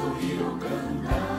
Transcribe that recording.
sorriu cantar.